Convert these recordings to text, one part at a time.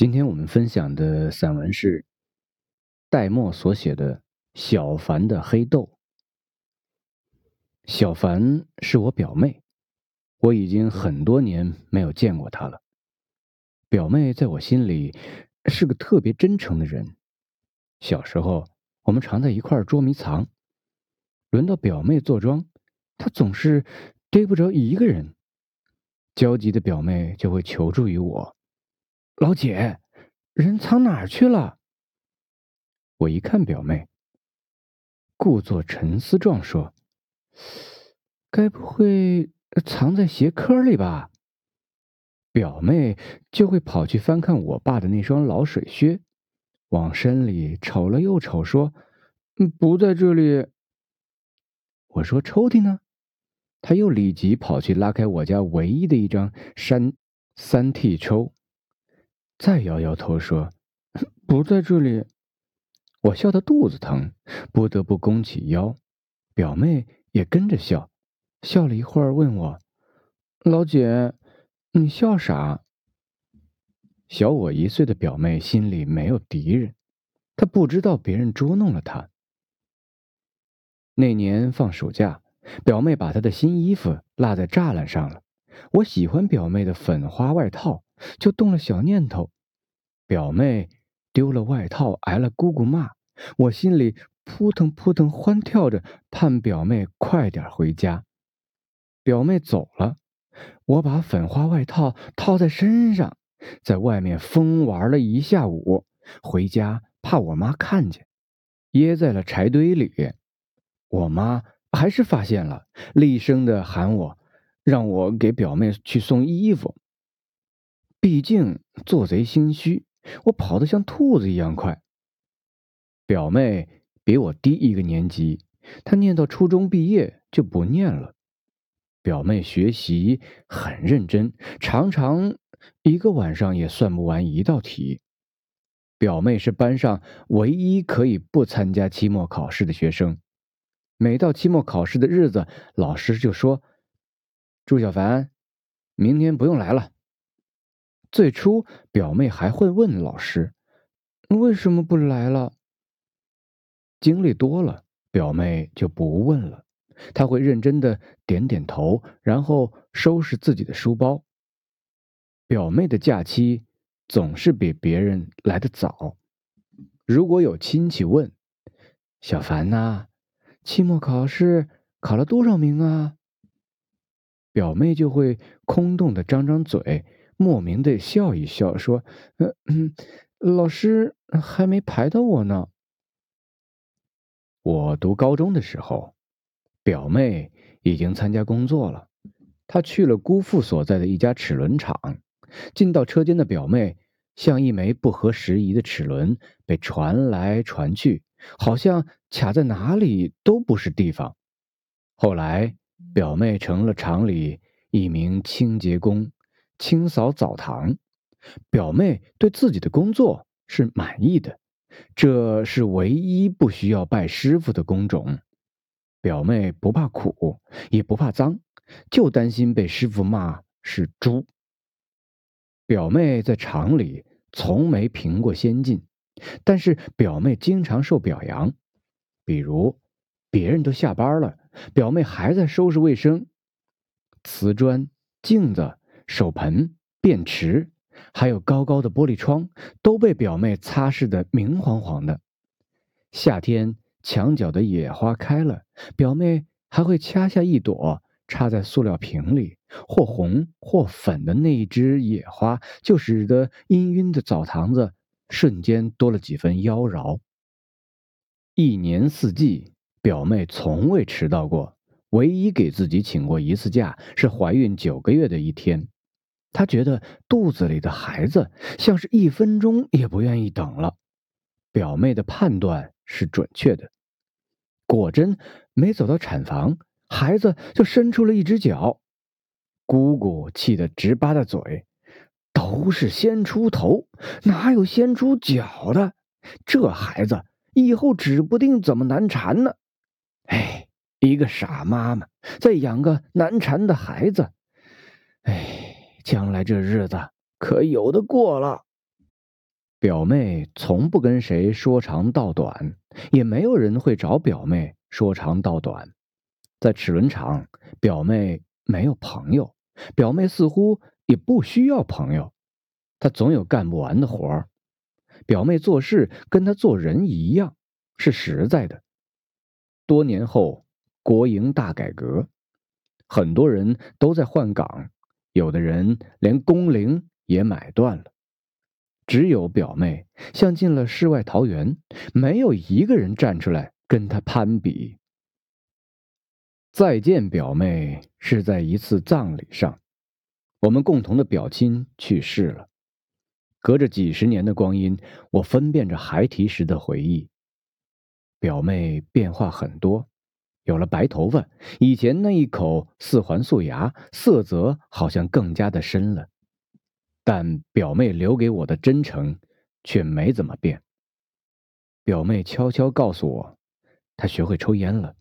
今天我们分享的散文是戴墨所写的《小凡的黑豆》。小凡是我表妹，我已经很多年没有见过她了。表妹在我心里是个特别真诚的人。小时候，我们常在一块儿捉迷藏。轮到表妹坐庄，她总是逮不着一个人。焦急的表妹就会求助于我。老姐，人藏哪儿去了？我一看表妹，故作沉思状说：“该不会藏在鞋壳里吧？”表妹就会跑去翻看我爸的那双老水靴，往身里瞅了又瞅，说：“不在这里。”我说：“抽屉呢？”他又立即跑去拉开我家唯一的一张三三 T 抽。再摇摇头说：“不在这里。”我笑得肚子疼，不得不弓起腰。表妹也跟着笑，笑了一会儿，问我：“老姐，你笑啥？”小我一岁的表妹心里没有敌人，她不知道别人捉弄了她。那年放暑假，表妹把她的新衣服落在栅栏上了。我喜欢表妹的粉花外套。就动了小念头，表妹丢了外套，挨了姑姑骂，我心里扑腾扑腾欢跳着，盼表妹快点回家。表妹走了，我把粉花外套套在身上，在外面疯玩了一下午，回家怕我妈看见，掖在了柴堆里。我妈还是发现了，厉声的喊我，让我给表妹去送衣服。毕竟做贼心虚，我跑得像兔子一样快。表妹比我低一个年级，她念到初中毕业就不念了。表妹学习很认真，常常一个晚上也算不完一道题。表妹是班上唯一可以不参加期末考试的学生。每到期末考试的日子，老师就说：“朱小凡，明天不用来了。”最初，表妹还会问老师：“为什么不来了？”经历多了，表妹就不问了。她会认真的点点头，然后收拾自己的书包。表妹的假期总是比别人来的早。如果有亲戚问：“小凡呐，期末考试考了多少名啊？”表妹就会空洞的张张嘴。莫名的笑一笑，说：“嗯嗯，老师还没排到我呢。”我读高中的时候，表妹已经参加工作了。她去了姑父所在的一家齿轮厂。进到车间的表妹，像一枚不合时宜的齿轮，被传来传去，好像卡在哪里都不是地方。后来，表妹成了厂里一名清洁工。清扫澡堂，表妹对自己的工作是满意的，这是唯一不需要拜师傅的工种。表妹不怕苦，也不怕脏，就担心被师傅骂是猪。表妹在厂里从没评过先进，但是表妹经常受表扬，比如别人都下班了，表妹还在收拾卫生，瓷砖、镜子。手盆、便池，还有高高的玻璃窗，都被表妹擦拭得明晃晃的。夏天墙角的野花开了，表妹还会掐下一朵插在塑料瓶里，或红或粉的那一只野花，就使得氤氲的澡堂子瞬间多了几分妖娆。一年四季，表妹从未迟到过，唯一给自己请过一次假，是怀孕九个月的一天。他觉得肚子里的孩子像是一分钟也不愿意等了。表妹的判断是准确的，果真没走到产房，孩子就伸出了一只脚。姑姑气得直巴大嘴：“都是先出头，哪有先出脚的？这孩子以后指不定怎么难缠呢！”哎，一个傻妈妈再养个难缠的孩子，哎。将来这日子可有的过了。表妹从不跟谁说长道短，也没有人会找表妹说长道短。在齿轮厂，表妹没有朋友，表妹似乎也不需要朋友。她总有干不完的活儿。表妹做事跟她做人一样，是实在的。多年后，国营大改革，很多人都在换岗，有的人连工龄也买断了。只有表妹像进了世外桃源，没有一个人站出来跟她攀比。再见，表妹是在一次葬礼上，我们共同的表亲去世了。隔着几十年的光阴，我分辨着孩提时的回忆。表妹变化很多，有了白头发，以前那一口四环素牙，色泽好像更加的深了。但表妹留给我的真诚，却没怎么变。表妹悄悄告诉我，她学会抽烟了。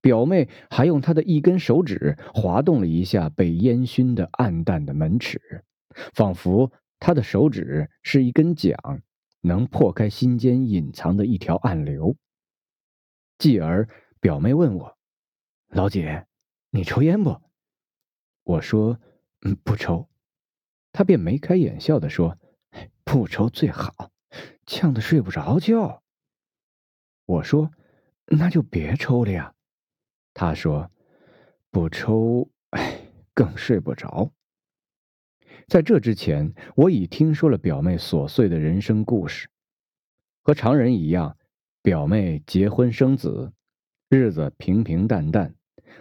表妹还用她的一根手指滑动了一下被烟熏的暗淡的门齿，仿佛她的手指是一根桨，能破开心间隐藏的一条暗流。继而，表妹问我：“老姐，你抽烟不？”我说：“嗯，不抽。”他便眉开眼笑的说：“不抽最好，呛得睡不着觉。”我说：“那就别抽了呀。”他说：“不抽，哎，更睡不着。”在这之前，我已听说了表妹琐碎的人生故事，和常人一样，表妹结婚生子，日子平平淡淡。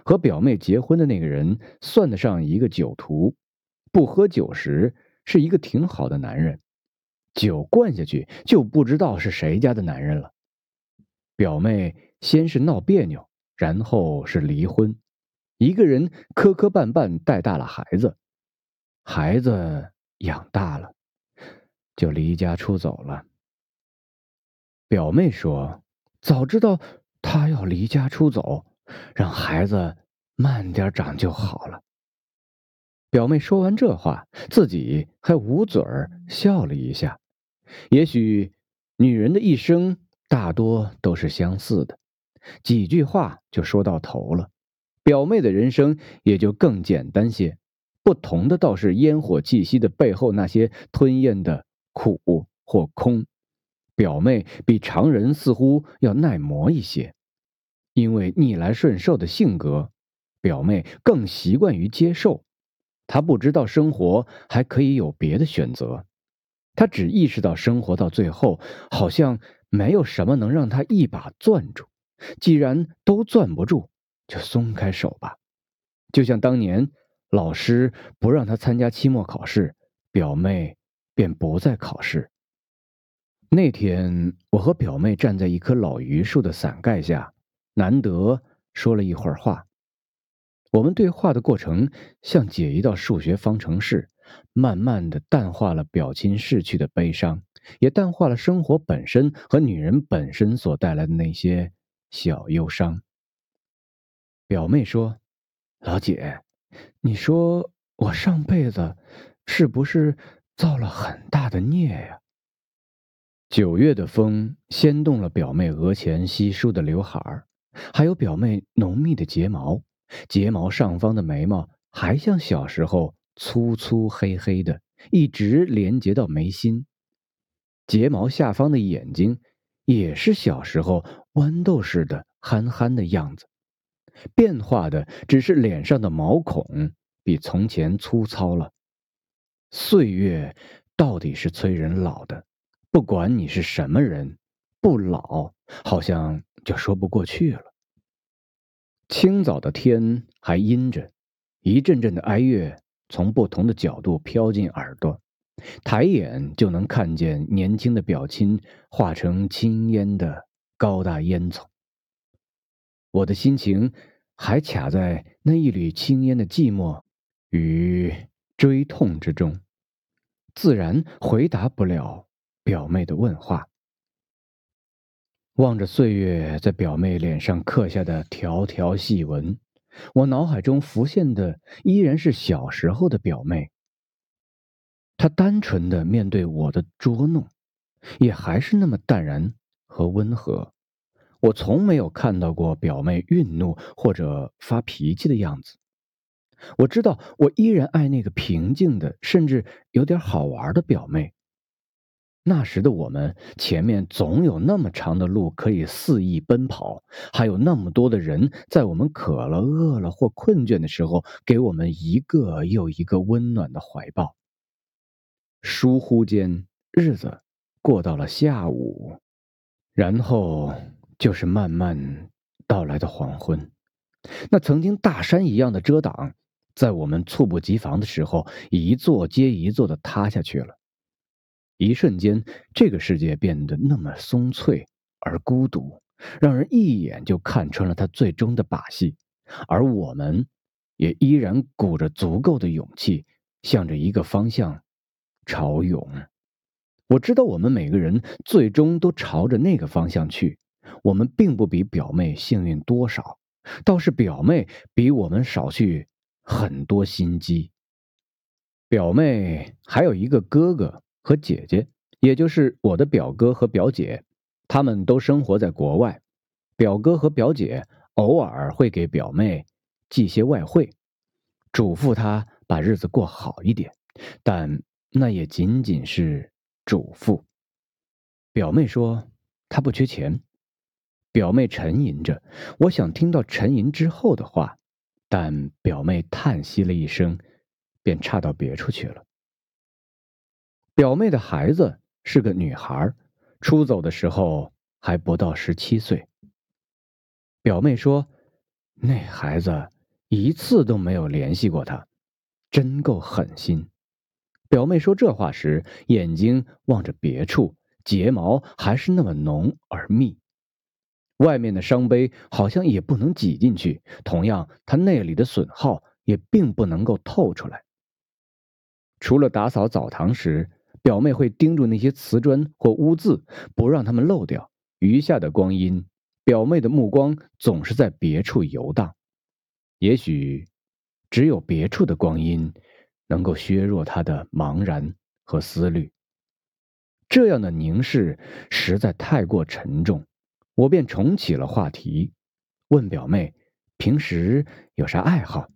和表妹结婚的那个人算得上一个酒徒。不喝酒时是一个挺好的男人，酒灌下去就不知道是谁家的男人了。表妹先是闹别扭，然后是离婚，一个人磕磕绊绊带大了孩子，孩子养大了，就离家出走了。表妹说：“早知道他要离家出走，让孩子慢点长就好了。”表妹说完这话，自己还捂嘴儿笑了一下。也许，女人的一生大多都是相似的，几句话就说到头了。表妹的人生也就更简单些，不同的倒是烟火气息的背后那些吞咽的苦或空。表妹比常人似乎要耐磨一些，因为逆来顺受的性格，表妹更习惯于接受。她不知道生活还可以有别的选择，她只意识到生活到最后好像没有什么能让她一把攥住。既然都攥不住，就松开手吧。就像当年老师不让他参加期末考试，表妹便不再考试。那天，我和表妹站在一棵老榆树的伞盖下，难得说了一会儿话。我们对话的过程像解一道数学方程式，慢慢的淡化了表亲逝去的悲伤，也淡化了生活本身和女人本身所带来的那些小忧伤。表妹说：“老姐，你说我上辈子是不是造了很大的孽呀？”九月的风掀动了表妹额前稀疏的刘海儿，还有表妹浓密的睫毛。睫毛上方的眉毛还像小时候粗粗黑黑的，一直连接到眉心。睫毛下方的眼睛也是小时候豌豆似的憨憨的样子，变化的只是脸上的毛孔比从前粗糙了。岁月到底是催人老的，不管你是什么人，不老好像就说不过去了。清早的天还阴着，一阵阵的哀乐从不同的角度飘进耳朵，抬眼就能看见年轻的表亲化成青烟的高大烟囱。我的心情还卡在那一缕青烟的寂寞与追痛之中，自然回答不了表妹的问话。望着岁月在表妹脸上刻下的条条细纹，我脑海中浮现的依然是小时候的表妹。她单纯的面对我的捉弄，也还是那么淡然和温和。我从没有看到过表妹愠怒或者发脾气的样子。我知道，我依然爱那个平静的，甚至有点好玩的表妹。那时的我们，前面总有那么长的路可以肆意奔跑，还有那么多的人，在我们渴了、饿了或困倦的时候，给我们一个又一个温暖的怀抱。疏忽间，日子过到了下午，然后就是慢慢到来的黄昏。那曾经大山一样的遮挡。在我们猝不及防的时候，一座接一座的塌下去了。一瞬间，这个世界变得那么松脆而孤独，让人一眼就看穿了他最终的把戏。而我们，也依然鼓着足够的勇气，向着一个方向朝涌。我知道，我们每个人最终都朝着那个方向去。我们并不比表妹幸运多少，倒是表妹比我们少去。很多心机。表妹还有一个哥哥和姐姐，也就是我的表哥和表姐，他们都生活在国外。表哥和表姐偶尔会给表妹寄些外汇，嘱咐她把日子过好一点，但那也仅仅是嘱咐。表妹说她不缺钱。表妹沉吟着，我想听到沉吟之后的话。但表妹叹息了一声，便岔到别处去了。表妹的孩子是个女孩，出走的时候还不到十七岁。表妹说：“那孩子一次都没有联系过她，真够狠心。”表妹说这话时，眼睛望着别处，睫毛还是那么浓而密。外面的伤悲好像也不能挤进去，同样，她那里的损耗也并不能够透出来。除了打扫澡堂时，表妹会盯住那些瓷砖或污渍，不让它们漏掉。余下的光阴，表妹的目光总是在别处游荡。也许，只有别处的光阴，能够削弱她的茫然和思虑。这样的凝视实在太过沉重。我便重启了话题，问表妹：“平时有啥爱好？”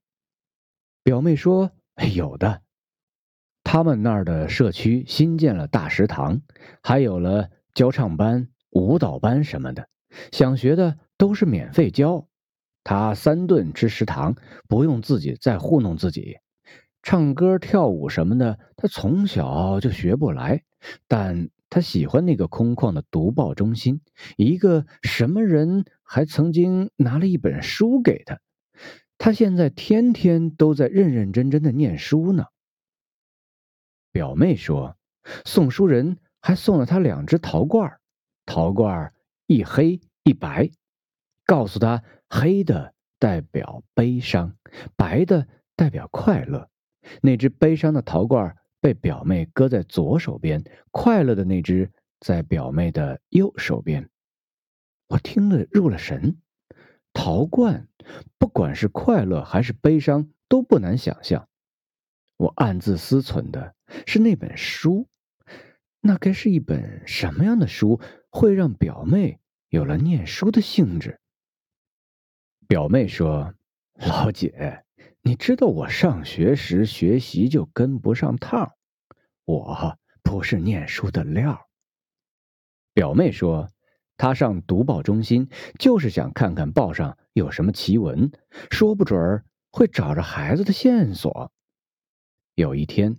表妹说：“有的，他们那儿的社区新建了大食堂，还有了教唱班、舞蹈班什么的，想学的都是免费教。他三顿吃食堂，不用自己再糊弄自己。唱歌、跳舞什么的，他从小就学不来，但……”他喜欢那个空旷的读报中心，一个什么人还曾经拿了一本书给他，他现在天天都在认认真真的念书呢。表妹说，送书人还送了他两只陶罐，陶罐一黑一白，告诉他黑的代表悲伤，白的代表快乐。那只悲伤的陶罐。被表妹搁在左手边，快乐的那只在表妹的右手边。我听了入了神。陶罐，不管是快乐还是悲伤，都不难想象。我暗自思忖的是那本书，那该是一本什么样的书，会让表妹有了念书的兴致？表妹说：“老姐。”你知道我上学时学习就跟不上趟，我不是念书的料。表妹说，她上读报中心就是想看看报上有什么奇闻，说不准会找着孩子的线索。有一天，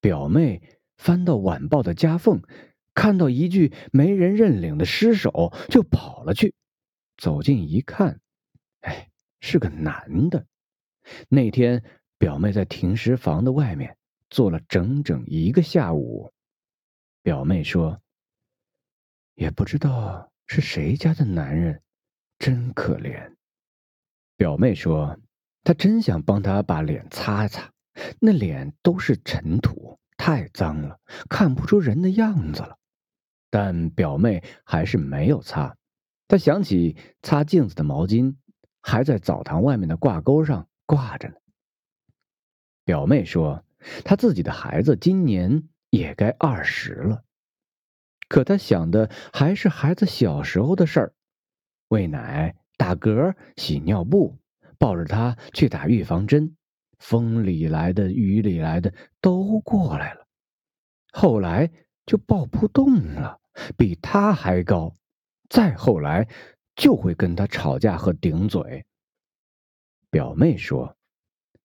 表妹翻到晚报的夹缝，看到一具没人认领的尸首，就跑了去。走近一看，哎，是个男的。那天，表妹在停尸房的外面坐了整整一个下午。表妹说：“也不知道是谁家的男人，真可怜。”表妹说：“她真想帮他把脸擦擦，那脸都是尘土，太脏了，看不出人的样子了。”但表妹还是没有擦。她想起擦镜子的毛巾还在澡堂外面的挂钩上。挂着呢。表妹说，她自己的孩子今年也该二十了。可她想的还是孩子小时候的事儿：喂奶、打嗝、洗尿布，抱着他去打预防针。风里来的、雨里来的都过来了，后来就抱不动了，比他还高。再后来，就会跟他吵架和顶嘴。表妹说，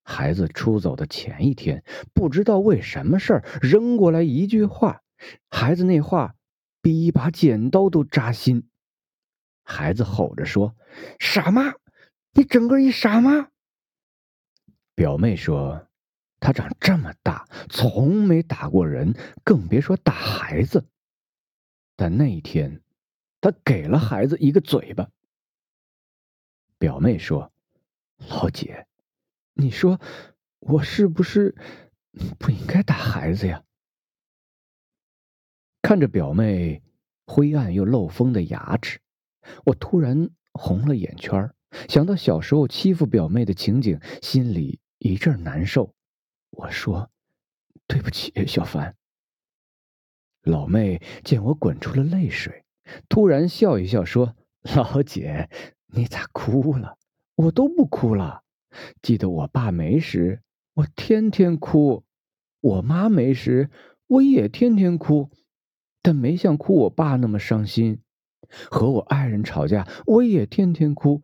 孩子出走的前一天，不知道为什么事儿扔过来一句话，孩子那话比一把剪刀都扎心。孩子吼着说：“傻妈，你整个一傻妈！”表妹说：“他长这么大，从没打过人，更别说打孩子。但那一天，他给了孩子一个嘴巴。”表妹说：“老姐，你说我是不是不应该打孩子呀？”看着表妹灰暗又漏风的牙齿，我突然红了眼圈想到小时候欺负表妹的情景，心里一阵难受。我说：“对不起，小凡。”老妹见我滚出了泪水，突然笑一笑说：“ 老姐，你咋哭了？我都不哭了。记得我爸没时，我天天哭；我妈没时，我也天天哭，但没像哭我爸那么伤心。和我爱人吵架，我也天天哭。”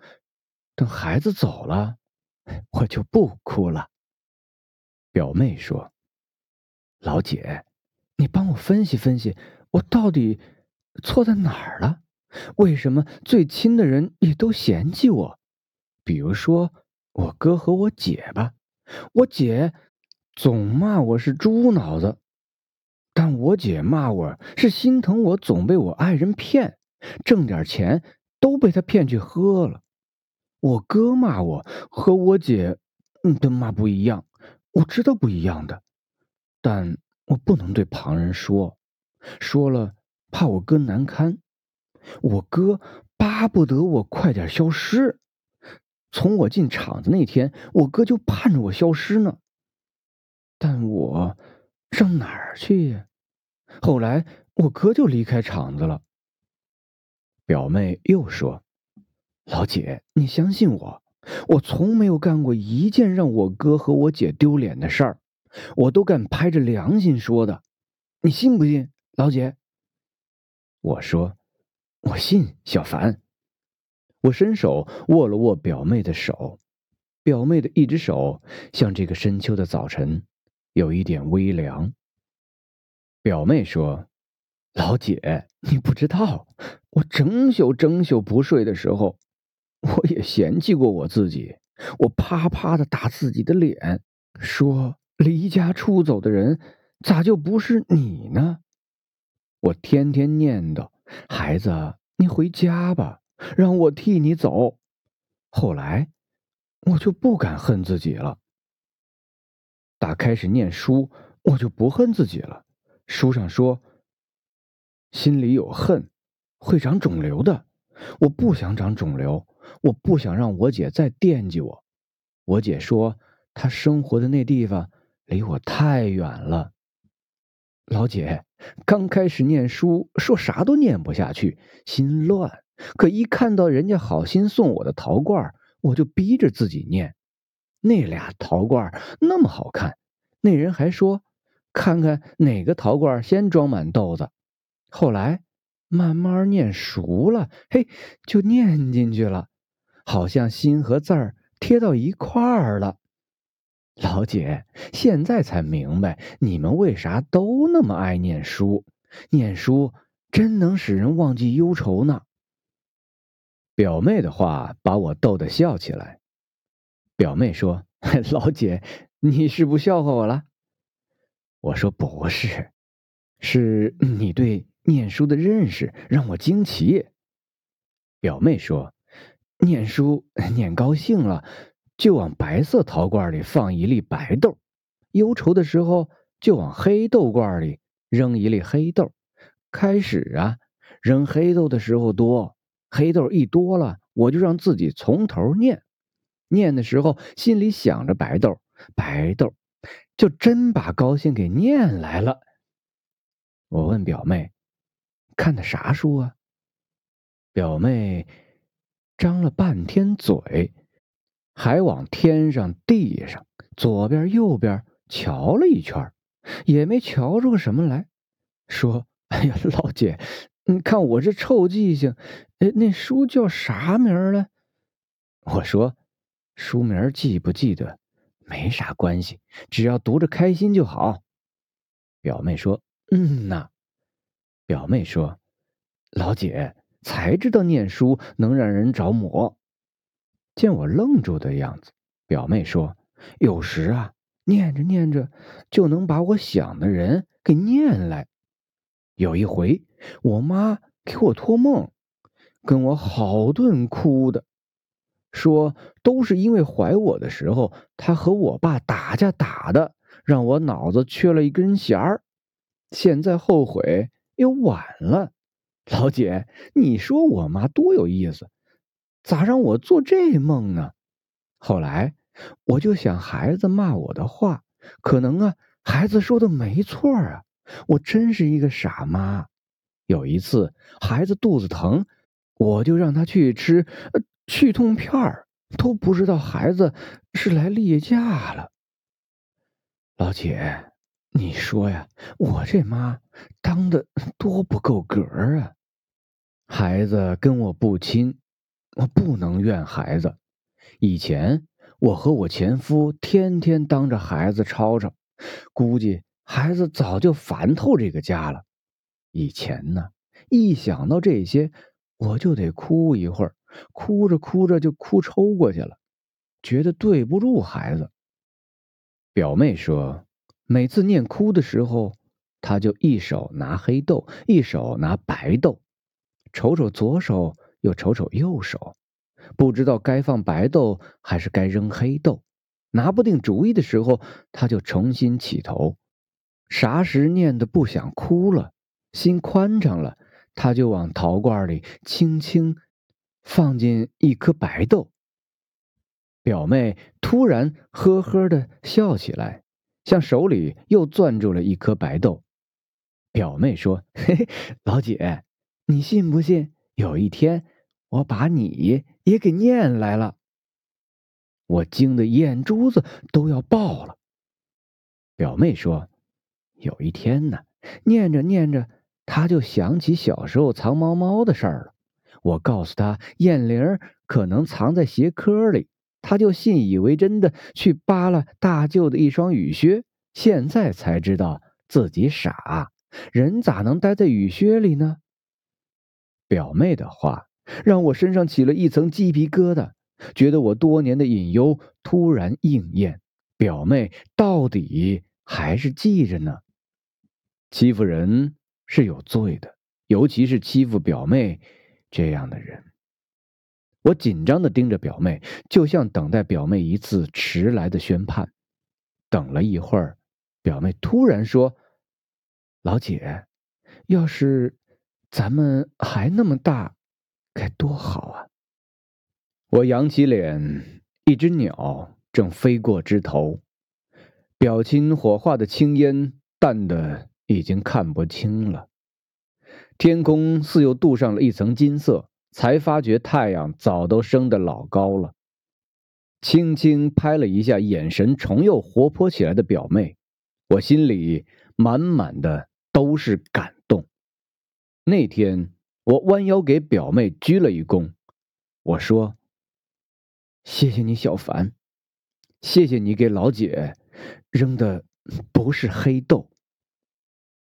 等孩子走了，我就不哭了。表妹说：“老姐，你帮我分析分析，我到底错在哪儿了？为什么最亲的人也都嫌弃我？比如说我哥和我姐吧，我姐总骂我是猪脑子，但我姐骂我是心疼我总被我爱人骗，挣点钱都被他骗去喝了。”我哥骂我和我姐，嗯，的骂不一样，我知道不一样的，但我不能对旁人说，说了怕我哥难堪。我哥巴不得我快点消失，从我进厂子那天，我哥就盼着我消失呢。但我上哪儿去呀？后来我哥就离开厂子了。表妹又说。老姐，你相信我，我从没有干过一件让我哥和我姐丢脸的事儿，我都敢拍着良心说的，你信不信，老姐？我说，我信。小凡，我伸手握了握表妹的手，表妹的一只手像这个深秋的早晨，有一点微凉。表妹说：“老姐，你不知道，我整宿整宿不睡的时候。”我也嫌弃过我自己，我啪啪的打自己的脸，说离家出走的人咋就不是你呢？我天天念叨孩子，你回家吧，让我替你走。后来我就不敢恨自己了。打开始念书，我就不恨自己了。书上说，心里有恨会长肿瘤的，我不想长肿瘤。我不想让我姐再惦记我。我姐说，她生活的那地方离我太远了。老姐刚开始念书，说啥都念不下去，心乱。可一看到人家好心送我的陶罐，我就逼着自己念。那俩陶罐那么好看，那人还说，看看哪个陶罐先装满豆子。后来慢慢念熟了，嘿，就念进去了。好像心和字儿贴到一块儿了，老姐，现在才明白你们为啥都那么爱念书。念书真能使人忘记忧愁呢。表妹的话把我逗得笑起来。表妹说：“老姐，你是不笑话我了？”我说：“不是，是你对念书的认识让我惊奇。”表妹说。念书念高兴了，就往白色陶罐里放一粒白豆；忧愁的时候，就往黑豆罐里扔一粒黑豆。开始啊，扔黑豆的时候多，黑豆一多了，我就让自己从头念。念的时候心里想着白豆，白豆，就真把高兴给念来了。我问表妹：“看的啥书啊？”表妹张了半天嘴，还往天上、地上、左边、右边瞧了一圈，也没瞧出个什么来，说：“哎呀，老姐，你看我这臭记性，哎，那书叫啥名儿了？”我说：“书名记不记得没啥关系，只要读着开心就好。”表妹说：“嗯呐。”表妹说：“老姐才知道念书能让人着魔。”见我愣住的样子，表妹说：“有时啊，念着念着就能把我想的人给念来。有一回，我妈给我托梦，跟我好顿哭的，说都是因为怀我的时候，她和我爸打架打的，让我脑子缺了一根弦儿。现在后悔。”又晚了，老姐，你说我妈多有意思，咋让我做这梦呢？后来我就想孩子骂我的话，可能啊，孩子说的没错啊，我真是一个傻妈。有一次孩子肚子疼，我就让他去吃去痛片儿，都不知道孩子是来例假了，老姐。你说呀，我这妈当的多不够格啊！孩子跟我不亲，我不能怨孩子。以前我和我前夫天天当着孩子吵吵，估计孩子早就烦透这个家了。以前呢，一想到这些，我就得哭一会儿，哭着哭着就哭抽过去了，觉得对不住孩子。表妹说。每次念哭的时候，她就一手拿黑豆，一手拿白豆，瞅瞅左手，又瞅瞅右手，不知道该放白豆还是该扔黑豆，拿不定主意的时候，他就重新起头。啥时念的不想哭了，心宽敞了，他就往陶罐里轻轻放进一颗白豆。表妹突然呵呵的笑起来。向手里又攥住了一颗白豆，表妹说：“嘿嘿，老姐，你信不信？有一天我把你也给念来了。”我惊得眼珠子都要爆了。表妹说：“有一天呢，念着念着，他就想起小时候藏猫猫的事儿了。我告诉他，燕玲可能藏在鞋壳里。”他就信以为真的去扒了大舅的一双雨靴，现在才知道自己傻，人咋能待在雨靴里呢？表妹的话让我身上起了一层鸡皮疙瘩，觉得我多年的隐忧突然应验。表妹到底还是记着呢。欺负人是有罪的，尤其是欺负表妹这样的人。我紧张的盯着表妹，就像等待表妹一次迟来的宣判。等了一会儿，表妹突然说：“老姐，要是咱们还那么大，该多好啊！”我扬起脸，一只鸟正飞过枝头，表亲火化的青烟淡的已经看不清了，天空似又镀上了一层金色。才发觉太阳早都升得老高了，轻轻拍了一下眼神重又活泼起来的表妹，我心里满满的都是感。那天我弯腰给表妹鞠了一躬，我说：“谢谢你，小凡，谢谢你给老姐扔的不是黑豆。”